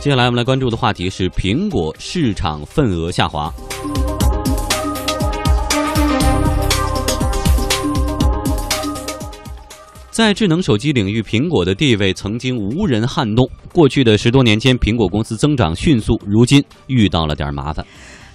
接下来我们来关注的话题是苹果市场份额下滑。在智能手机领域，苹果的地位曾经无人撼动。过去的十多年间，苹果公司增长迅速，如今遇到了点麻烦。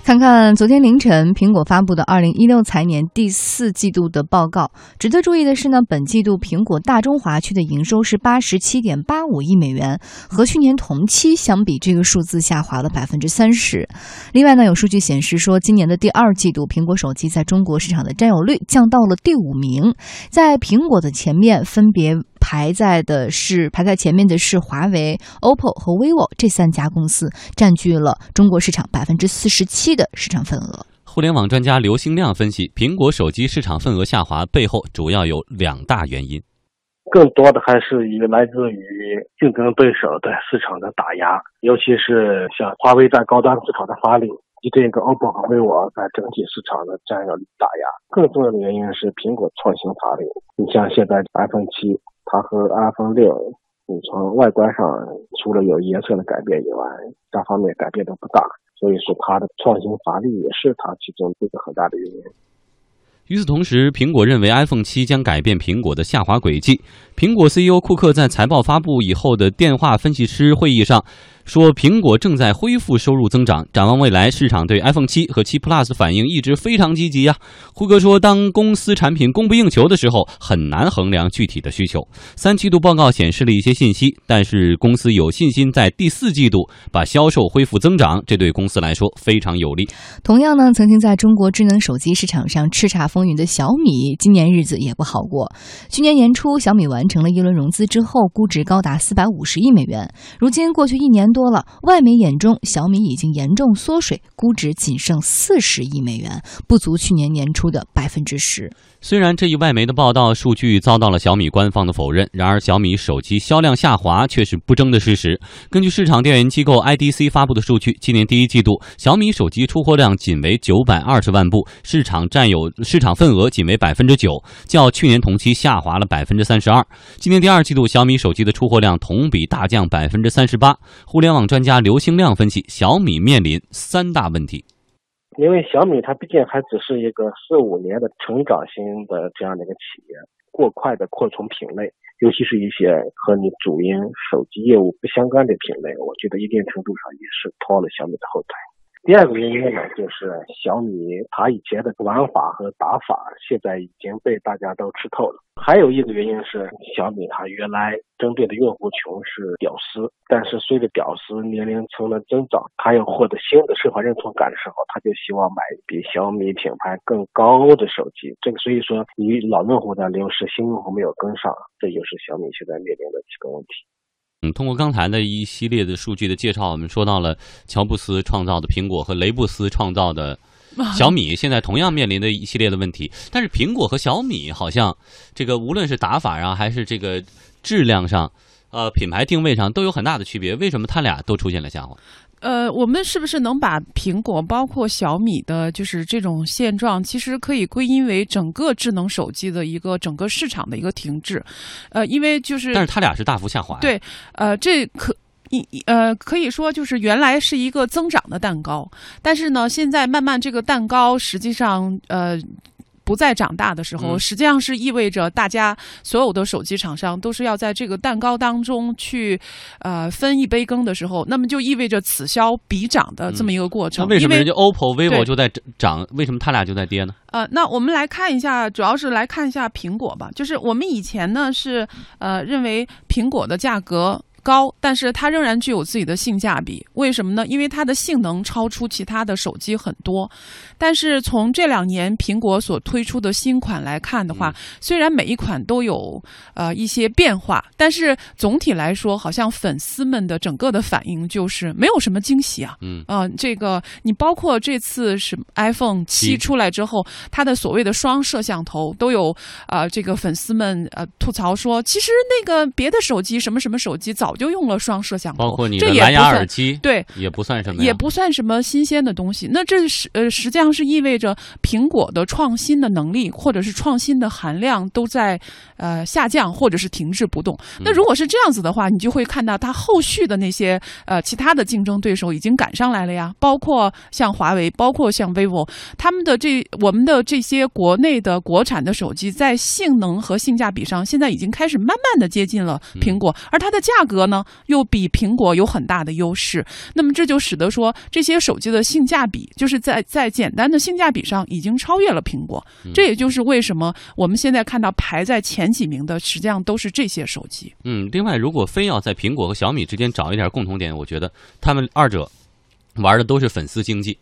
看看昨天凌晨苹果发布的二零一六财年第四季度的报告。值得注意的是呢，本季度苹果大中华区的营收是八十七点八五亿美元，和去年同期相比，这个数字下滑了百分之三十。另外呢，有数据显示说，今年的第二季度，苹果手机在中国市场的占有率降到了第五名，在苹果的前面分别。排在的是排在前面的是华为、OPPO 和 vivo 这三家公司，占据了中国市场百分之四十七的市场份额。互联网专家刘兴亮分析，苹果手机市场份额下滑背后主要有两大原因，更多的还是以来自于竞争对手对市场的打压，尤其是像华为在高端市场的发力，以及这个 OPPO 和 vivo 在整体市场的占有率打压。更重要的原因是苹果创新乏力，你像现在 iPhone 七。它和 iPhone 六，你从外观上除了有颜色的改变以外，各方面改变都不大，所以说它的创新乏力也是它其中一个很大的原因。与此同时，苹果认为 iPhone 七将改变苹果的下滑轨迹。苹果 CEO 库克在财报发布以后的电话分析师会议上。说苹果正在恢复收入增长，展望未来，市场对 iPhone 七和七 Plus 反应一直非常积极呀。胡哥说，当公司产品供不应求的时候，很难衡量具体的需求。三季度报告显示了一些信息，但是公司有信心在第四季度把销售恢复增长，这对公司来说非常有利。同样呢，曾经在中国智能手机市场上叱咤风云的小米，今年日子也不好过。去年年初，小米完成了一轮融资之后，估值高达四百五十亿美元。如今过去一年。多了，外媒眼中小米已经严重缩水，估值仅剩四十亿美元，不足去年年初的百分之十。虽然这一外媒的报道数据遭到了小米官方的否认，然而小米手机销量下滑却是不争的事实。根据市场调研机构 IDC 发布的数据，今年第一季度小米手机出货量仅为九百二十万部，市场占有市场份额仅为百分之九，较去年同期下滑了百分之三十二。今年第二季度小米手机的出货量同比大降百分之三十八。互互联网专家刘兴亮分析，小米面临三大问题。因为小米它毕竟还只是一个四五年的成长型的这样的一个企业，过快的扩充品类，尤其是一些和你主营手机业务不相干的品类，我觉得一定程度上也是拖了小米的后腿。第二个原因呢，就是小米它以前的玩法和打法，现在已经被大家都吃透了。还有一个原因是，小米它原来针对的用户群是屌丝，但是随着屌丝年龄层的增长，他要获得新的社会认同感的时候，他就希望买比小米品牌更高的手机。这个所以说，你老用户在流失，新用户没有跟上，这就是小米现在面临的几个问题。嗯，通过刚才的一系列的数据的介绍，我们说到了乔布斯创造的苹果和雷布斯创造的 小米，现在同样面临的一系列的问题。但是苹果和小米好像这个无论是打法上还是这个质量上，呃，品牌定位上都有很大的区别。为什么它俩都出现了下滑？呃，我们是不是能把苹果包括小米的，就是这种现状，其实可以归因为整个智能手机的一个整个市场的一个停滞？呃，因为就是，但是它俩是大幅下滑。对，呃，这可一呃可以说就是原来是一个增长的蛋糕，但是呢，现在慢慢这个蛋糕实际上呃。不再长大的时候，实际上是意味着大家所有的手机厂商都是要在这个蛋糕当中去，呃，分一杯羹的时候，那么就意味着此消彼长的这么一个过程。那为什么人家 OPPO、vivo 就在涨，为什么它俩就在跌呢？呃，那我们来看一下，主要是来看一下苹果吧。就是我们以前呢是呃认为苹果的价格。高，但是它仍然具有自己的性价比。为什么呢？因为它的性能超出其他的手机很多。但是从这两年苹果所推出的新款来看的话，虽然每一款都有呃一些变化，但是总体来说，好像粉丝们的整个的反应就是没有什么惊喜啊。嗯，呃，这个你包括这次是 iPhone 七出来之后，它的所谓的双摄像头都有啊，这个粉丝们呃吐槽说，其实那个别的手机什么什么手机早。早就用了双摄像头，包括你的蓝牙耳机，对，也不算什么，也不算什么新鲜的东西。那这是呃，实际上是意味着苹果的创新的能力或者是创新的含量都在呃下降或者是停滞不动。那如果是这样子的话，你就会看到它后续的那些呃其他的竞争对手已经赶上来了呀，包括像华为，包括像 vivo，他们的这我们的这些国内的国产的手机在性能和性价比上，现在已经开始慢慢的接近了苹果，而它的价格呢又比苹果有很大的优势。那么这就使得说这些手机的性价比，就是在在简单的性价比上已经超越了苹果。这也就是为什么我们现在看到排在前几名的，实际上都是这些手机。嗯，另外，如果非要在苹果和小米之间找一点共同点，我觉得他们二者玩的都是粉丝经济。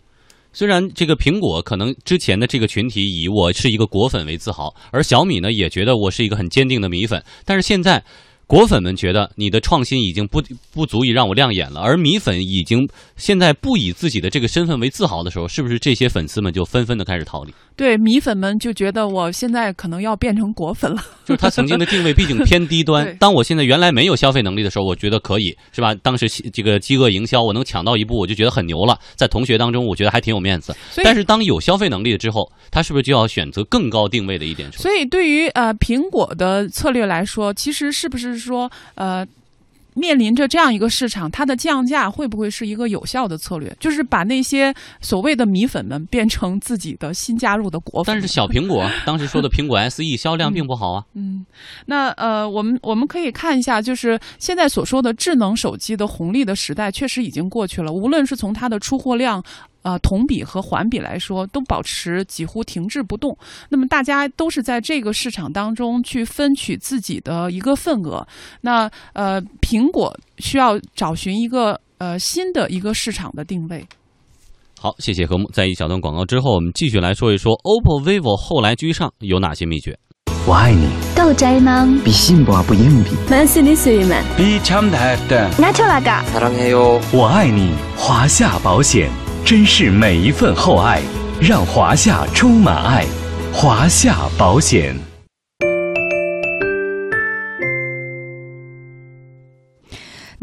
虽然这个苹果可能之前的这个群体以我是一个果粉为自豪，而小米呢也觉得我是一个很坚定的米粉，但是现在。果粉们觉得你的创新已经不不足以让我亮眼了，而米粉已经现在不以自己的这个身份为自豪的时候，是不是这些粉丝们就纷纷的开始逃离？对，米粉们就觉得我现在可能要变成果粉了。就是他曾经的定位毕竟偏低端，当我现在原来没有消费能力的时候，我觉得可以，是吧？当时这个饥饿营销，我能抢到一步，我就觉得很牛了，在同学当中，我觉得还挺有面子。但是当有消费能力了之后，他是不是就要选择更高定位的一点？所以对于呃苹果的策略来说，其实是不是说呃？面临着这样一个市场，它的降价会不会是一个有效的策略？就是把那些所谓的米粉们变成自己的新加入的果粉。但是小苹果 当时说的苹果 SE 销量并不好啊。嗯，那呃，我们我们可以看一下，就是现在所说的智能手机的红利的时代确实已经过去了。无论是从它的出货量。呃，同比和环比来说，都保持几乎停滞不动。那么大家都是在这个市场当中去分取自己的一个份额。那呃，苹果需要找寻一个呃新的一个市场的定位。好，谢谢何木。在一小段广告之后，我们继续来说一说 OPPO、vivo 后来居上有哪些秘诀。我爱你。够宅吗？比幸福不硬币。만스니스위만比참다 다。 나초라가 사랑해 요。 我爱你，华夏保险。 珍视每一份厚爱，让华夏充满爱。华夏保险。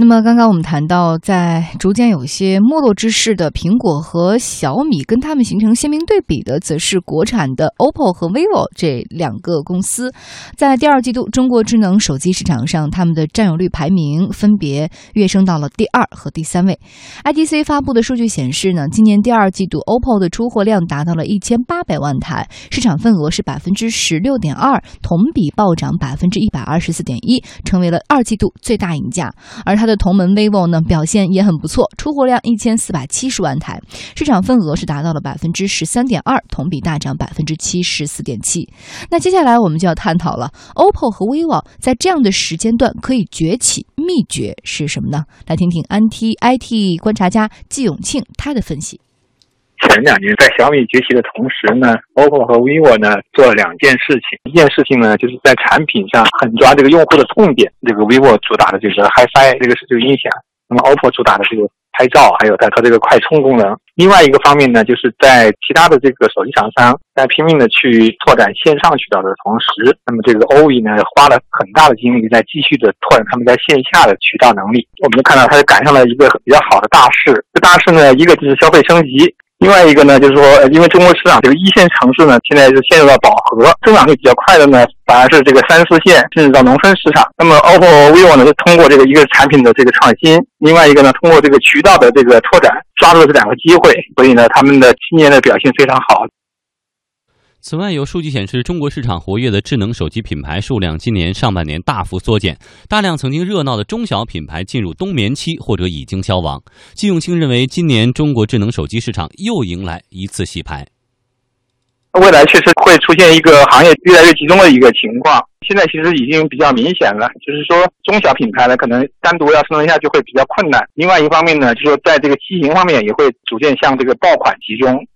那么，刚刚我们谈到，在逐渐有些没落之势的苹果和小米，跟他们形成鲜明对比的，则是国产的 OPPO 和 vivo 这两个公司。在第二季度中国智能手机市场上，他们的占有率排名分别跃升到了第二和第三位。IDC 发布的数据显示呢，今年第二季度 OPPO 的出货量达到了一千八百万台，市场份额是百分之十六点二，同比暴涨百分之一百二十四点一，成为了二季度最大赢家。而它的同门 vivo 呢表现也很不错，出货量一千四百七十万台，市场份额是达到了百分之十三点二，同比大涨百分之七十四点七。那接下来我们就要探讨了，OPPO 和 vivo 在这样的时间段可以崛起，秘诀是什么呢？来听听安 T I T 观察家季永庆他的分析。前两年在小米崛起的同时呢，OPPO 和 vivo 呢做了两件事情。一件事情呢，就是在产品上狠抓这个用户的痛点。这个 vivo 主打的这个 HiFi 这个是这个音响，那么 OPPO 主打的这个拍照，还有它它这个快充功能。另外一个方面呢，就是在其他的这个手机厂商在拼命的去拓展线上渠道的同时，那么这个 OV 呢花了很大的精力在继续的拓展他们在线下的渠道能力。我们就看到它赶上了一个比较好的大势。这大势呢，一个就是消费升级。另外一个呢，就是说，因为中国市场这个一线城市呢，现在是陷入到饱和，增长率比较快的呢，反而是这个三四线甚至到农村市场。那么，OPPO、vivo 呢，是通过这个一个产品的这个创新，另外一个呢，通过这个渠道的这个拓展，抓住了这两个机会，所以呢，他们的今年的表现非常好。此外，有数据显示，中国市场活跃的智能手机品牌数量今年上半年大幅缩减，大量曾经热闹的中小品牌进入冬眠期或者已经消亡。季永清认为，今年中国智能手机市场又迎来一次洗牌。未来确实会出现一个行业越来越集中的一个情况，现在其实已经比较明显了，就是说中小品牌呢，可能单独要生存下去会比较困难。另外一方面呢，就是说在这个机型方面也会逐渐向这个爆款集中。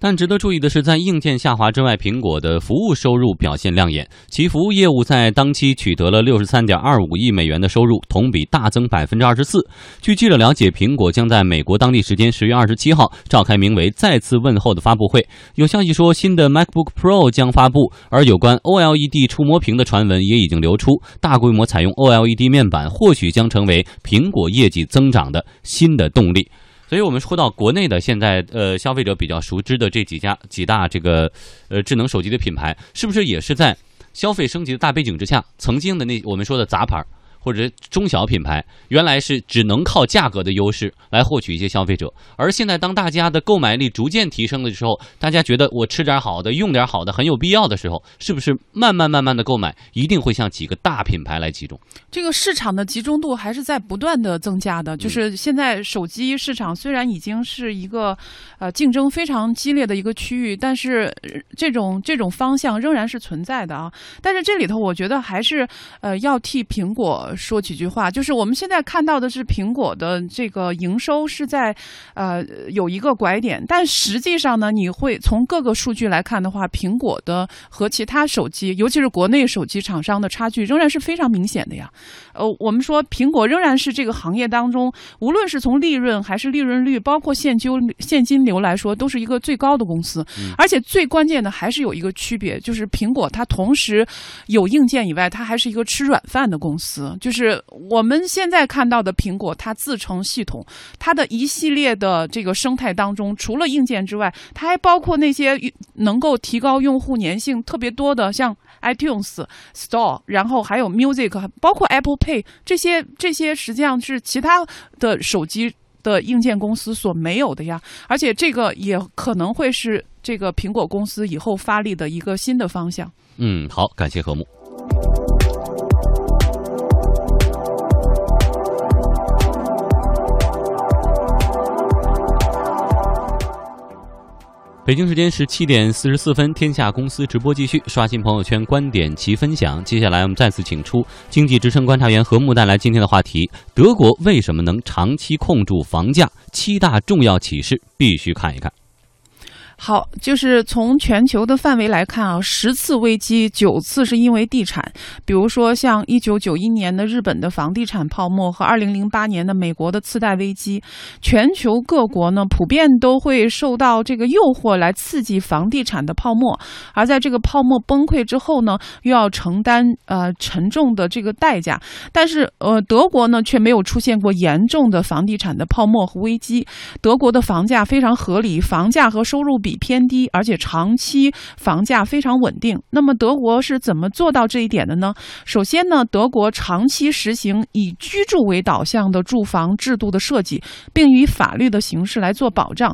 但值得注意的是，在硬件下滑之外，苹果的服务收入表现亮眼。其服务业务在当期取得了六十三点二五亿美元的收入，同比大增百分之二十四。据记者了解，苹果将在美国当地时间十月二十七号召开名为“再次问候”的发布会。有消息说，新的 MacBook Pro 将发布，而有关 OLED 触摸屏的传闻也已经流出。大规模采用 OLED 面板，或许将成为苹果业绩增长的新的动力。所以，我们说到国内的现在，呃，消费者比较熟知的这几家几大这个呃智能手机的品牌，是不是也是在消费升级的大背景之下，曾经的那我们说的杂牌？或者中小品牌原来是只能靠价格的优势来获取一些消费者，而现在当大家的购买力逐渐提升的时候，大家觉得我吃点好的、用点好的很有必要的时候，是不是慢慢慢慢的购买一定会向几个大品牌来集中？这个市场的集中度还是在不断的增加的。就是现在手机市场虽然已经是一个呃竞争非常激烈的一个区域，但是这种这种方向仍然是存在的啊。但是这里头我觉得还是呃要替苹果。说几句话，就是我们现在看到的是苹果的这个营收是在，呃，有一个拐点，但实际上呢，你会从各个数据来看的话，苹果的和其他手机，尤其是国内手机厂商的差距仍然是非常明显的呀。呃，我们说苹果仍然是这个行业当中，无论是从利润还是利润率，包括现金现金流来说，都是一个最高的公司。而且最关键的还是有一个区别，就是苹果它同时有硬件以外，它还是一个吃软饭的公司。就是我们现在看到的苹果，它自成系统，它的一系列的这个生态当中，除了硬件之外，它还包括那些能够提高用户粘性特别多的，像 iTunes Store，然后还有 Music，包括 Apple Pay 这些，这些实际上是其他的手机的硬件公司所没有的呀。而且这个也可能会是这个苹果公司以后发力的一个新的方向。嗯，好，感谢何木。北京时间十七点四十四分，天下公司直播继续，刷新朋友圈观点齐分享。接下来我们再次请出经济之声观察员何木带来今天的话题：德国为什么能长期控住房价？七大重要启示必须看一看。好，就是从全球的范围来看啊，十次危机九次是因为地产，比如说像一九九一年的日本的房地产泡沫和二零零八年的美国的次贷危机，全球各国呢普遍都会受到这个诱惑来刺激房地产的泡沫，而在这个泡沫崩溃之后呢，又要承担呃沉重的这个代价。但是呃，德国呢却没有出现过严重的房地产的泡沫和危机，德国的房价非常合理，房价和收入比。比偏低，而且长期房价非常稳定。那么德国是怎么做到这一点的呢？首先呢，德国长期实行以居住为导向的住房制度的设计，并以法律的形式来做保障。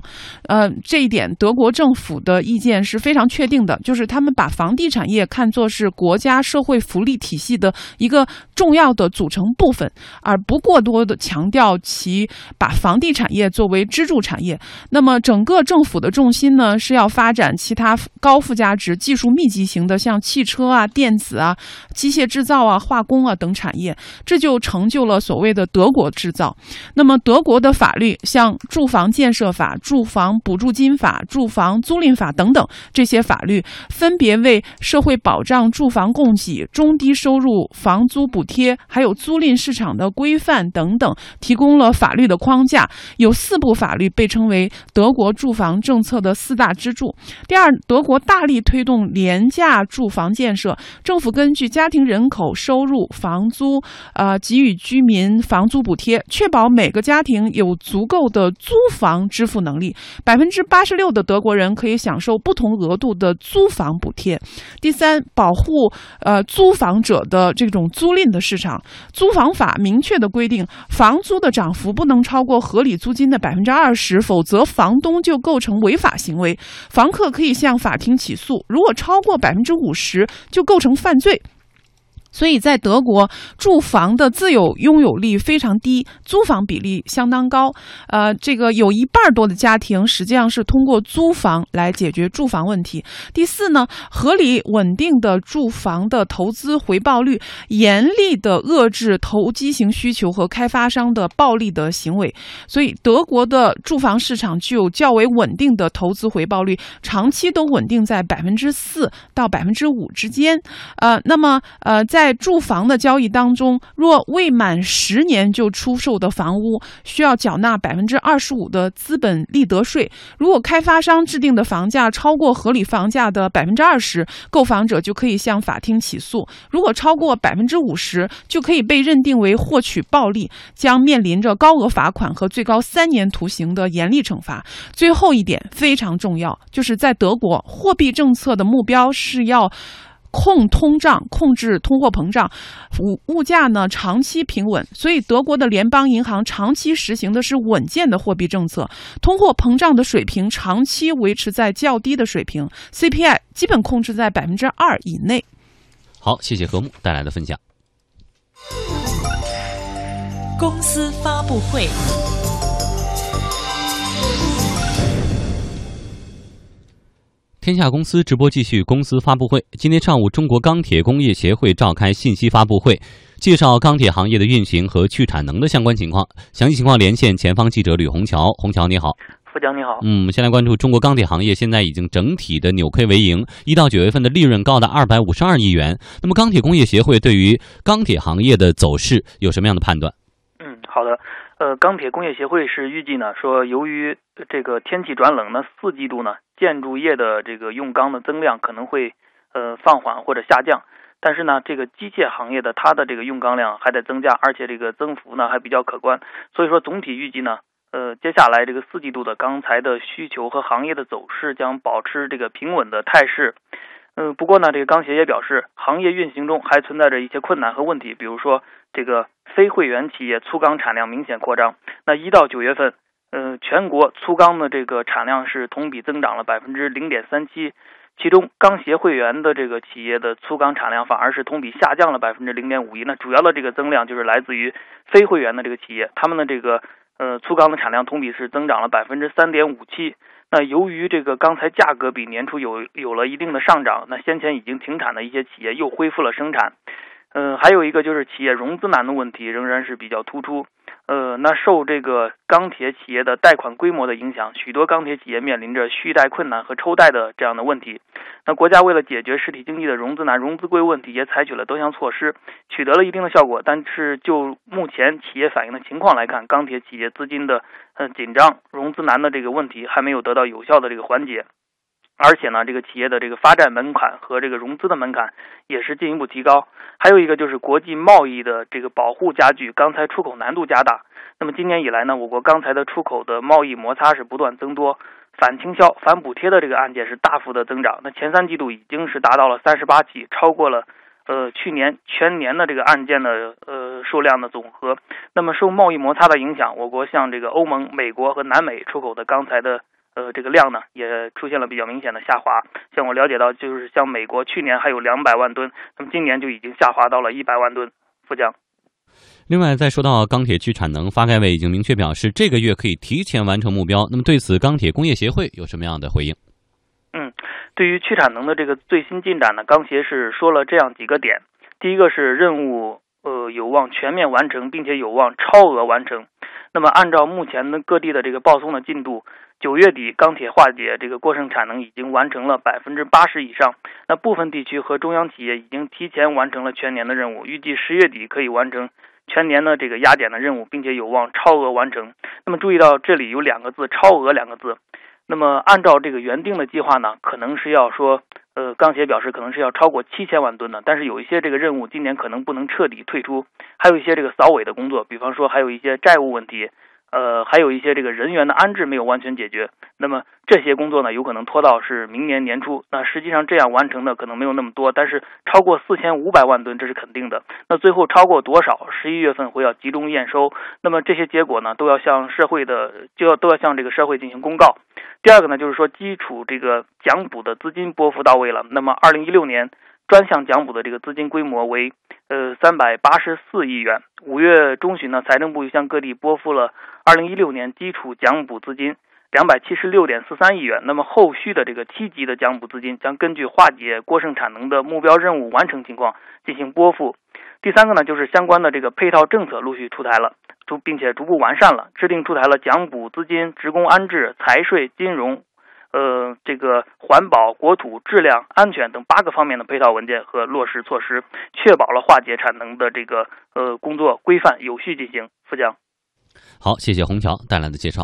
呃，这一点德国政府的意见是非常确定的，就是他们把房地产业看作是国家社会福利体系的一个重要的组成部分，而不过多的强调其把房地产业作为支柱产业。那么整个政府的重心呢？呢是要发展其他高附加值、技术密集型的，像汽车啊、电子啊、机械制造啊、化工啊等产业，这就成就了所谓的德国制造。那么德国的法律，像住房建设法、住房补助金法、住房租赁法等等这些法律，分别为社会保障住房供给、中低收入房租补贴，还有租赁市场的规范等等，提供了法律的框架。有四部法律被称为德国住房政策的四。大支柱。第二，德国大力推动廉价住房建设，政府根据家庭人口、收入、房租，呃，给予居民房租补贴，确保每个家庭有足够的租房支付能力。百分之八十六的德国人可以享受不同额度的租房补贴。第三，保护呃租房者的这种租赁的市场。租房法明确的规定，房租的涨幅不能超过合理租金的百分之二十，否则房东就构成违法行为。为房客可以向法庭起诉，如果超过百分之五十，就构成犯罪。所以在德国，住房的自有拥有率非常低，租房比例相当高。呃，这个有一半多的家庭实际上是通过租房来解决住房问题。第四呢，合理稳定的住房的投资回报率，严厉的遏制投机型需求和开发商的暴利的行为。所以，德国的住房市场具有较为稳定的投资回报率，长期都稳定在百分之四到百分之五之间。呃，那么呃，在在住房的交易当中，若未满十年就出售的房屋，需要缴纳百分之二十五的资本利得税。如果开发商制定的房价超过合理房价的百分之二十，购房者就可以向法庭起诉；如果超过百分之五十，就可以被认定为获取暴利，将面临着高额罚款和最高三年徒刑的严厉惩罚。最后一点非常重要，就是在德国，货币政策的目标是要。控通胀，控制通货膨胀，物物价呢长期平稳，所以德国的联邦银行长期实行的是稳健的货币政策，通货膨胀的水平长期维持在较低的水平，CPI 基本控制在百分之二以内。好，谢谢何木带来的分享。公司发布会。天下公司直播继续公司发布会。今天上午，中国钢铁工业协会召开信息发布会，介绍钢铁行业的运行和去产能的相关情况。详细情况连线前方记者吕红桥。红桥你好，付江你好。嗯，我们先来关注中国钢铁行业，现在已经整体的扭亏为盈，一到九月份的利润高达二百五十二亿元。那么，钢铁工业协会对于钢铁行业的走势有什么样的判断？嗯，好的。呃，钢铁工业协会是预计呢，说由于这个天气转冷呢，四季度呢，建筑业的这个用钢的增量可能会呃放缓或者下降，但是呢，这个机械行业的它的这个用钢量还在增加，而且这个增幅呢还比较可观，所以说总体预计呢，呃，接下来这个四季度的钢材的需求和行业的走势将保持这个平稳的态势。嗯，不过呢，这个钢协也表示，行业运行中还存在着一些困难和问题，比如说这个非会员企业粗钢产量明显扩张。那一到九月份，呃，全国粗钢的这个产量是同比增长了百分之零点三七，其中钢协会员的这个企业的粗钢产量反而是同比下降了百分之零点五一。那主要的这个增量就是来自于非会员的这个企业，他们的这个呃粗钢的产量同比是增长了百分之三点五七。那由于这个钢材价格比年初有有了一定的上涨，那先前已经停产的一些企业又恢复了生产。嗯，还有一个就是企业融资难的问题仍然是比较突出。呃，那受这个钢铁企业的贷款规模的影响，许多钢铁企业面临着续贷困难和抽贷的这样的问题。那国家为了解决实体经济的融资难、融资贵问题，也采取了多项措施，取得了一定的效果。但是就目前企业反映的情况来看，钢铁企业资金的呃紧张、融资难的这个问题还没有得到有效的这个缓解。而且呢，这个企业的这个发债门槛和这个融资的门槛也是进一步提高。还有一个就是国际贸易的这个保护加剧，钢材出口难度加大。那么今年以来呢，我国钢材的出口的贸易摩擦是不断增多，反倾销、反补贴的这个案件是大幅的增长。那前三季度已经是达到了三十八起，超过了呃去年全年的这个案件的呃数量的总和。那么受贸易摩擦的影响，我国向这个欧盟、美国和南美出口的钢材的。呃，这个量呢也出现了比较明显的下滑。像我了解到，就是像美国去年还有两百万吨，那么今年就已经下滑到了一百万吨。富江。另外，再说到钢铁去产能，发改委已经明确表示，这个月可以提前完成目标。那么对此，钢铁工业协会有什么样的回应？嗯，对于去产能的这个最新进展呢，钢协是说了这样几个点。第一个是任务呃有望全面完成，并且有望超额完成。那么按照目前的各地的这个报送的进度。九月底，钢铁化解这个过剩产能已经完成了百分之八十以上。那部分地区和中央企业已经提前完成了全年的任务，预计十月底可以完成全年的这个压减的任务，并且有望超额完成。那么注意到这里有两个字“超额”两个字。那么按照这个原定的计划呢，可能是要说，呃，钢协表示可能是要超过七千万吨的。但是有一些这个任务今年可能不能彻底退出，还有一些这个扫尾的工作，比方说还有一些债务问题。呃，还有一些这个人员的安置没有完全解决，那么这些工作呢，有可能拖到是明年年初。那实际上这样完成的可能没有那么多，但是超过四千五百万吨这是肯定的。那最后超过多少？十一月份会要集中验收。那么这些结果呢，都要向社会的就要都要向这个社会进行公告。第二个呢，就是说基础这个奖补的资金拨付到位了。那么二零一六年专项奖补的这个资金规模为呃三百八十四亿元。五月中旬呢，财政部又向各地拨付了二零一六年基础奖补资金两百七十六点四三亿元。那么后续的这个七级的奖补资金将根据化解过剩产能的目标任务完成情况进行拨付。第三个呢，就是相关的这个配套政策陆续出台了，逐并且逐步完善了，制定出台了奖补资金、职工安置、财税、金融。呃，这个环保、国土、质量、安全等八个方面的配套文件和落实措施，确保了化解产能的这个呃工作规范有序进行。富江，好，谢谢红桥带来的介绍。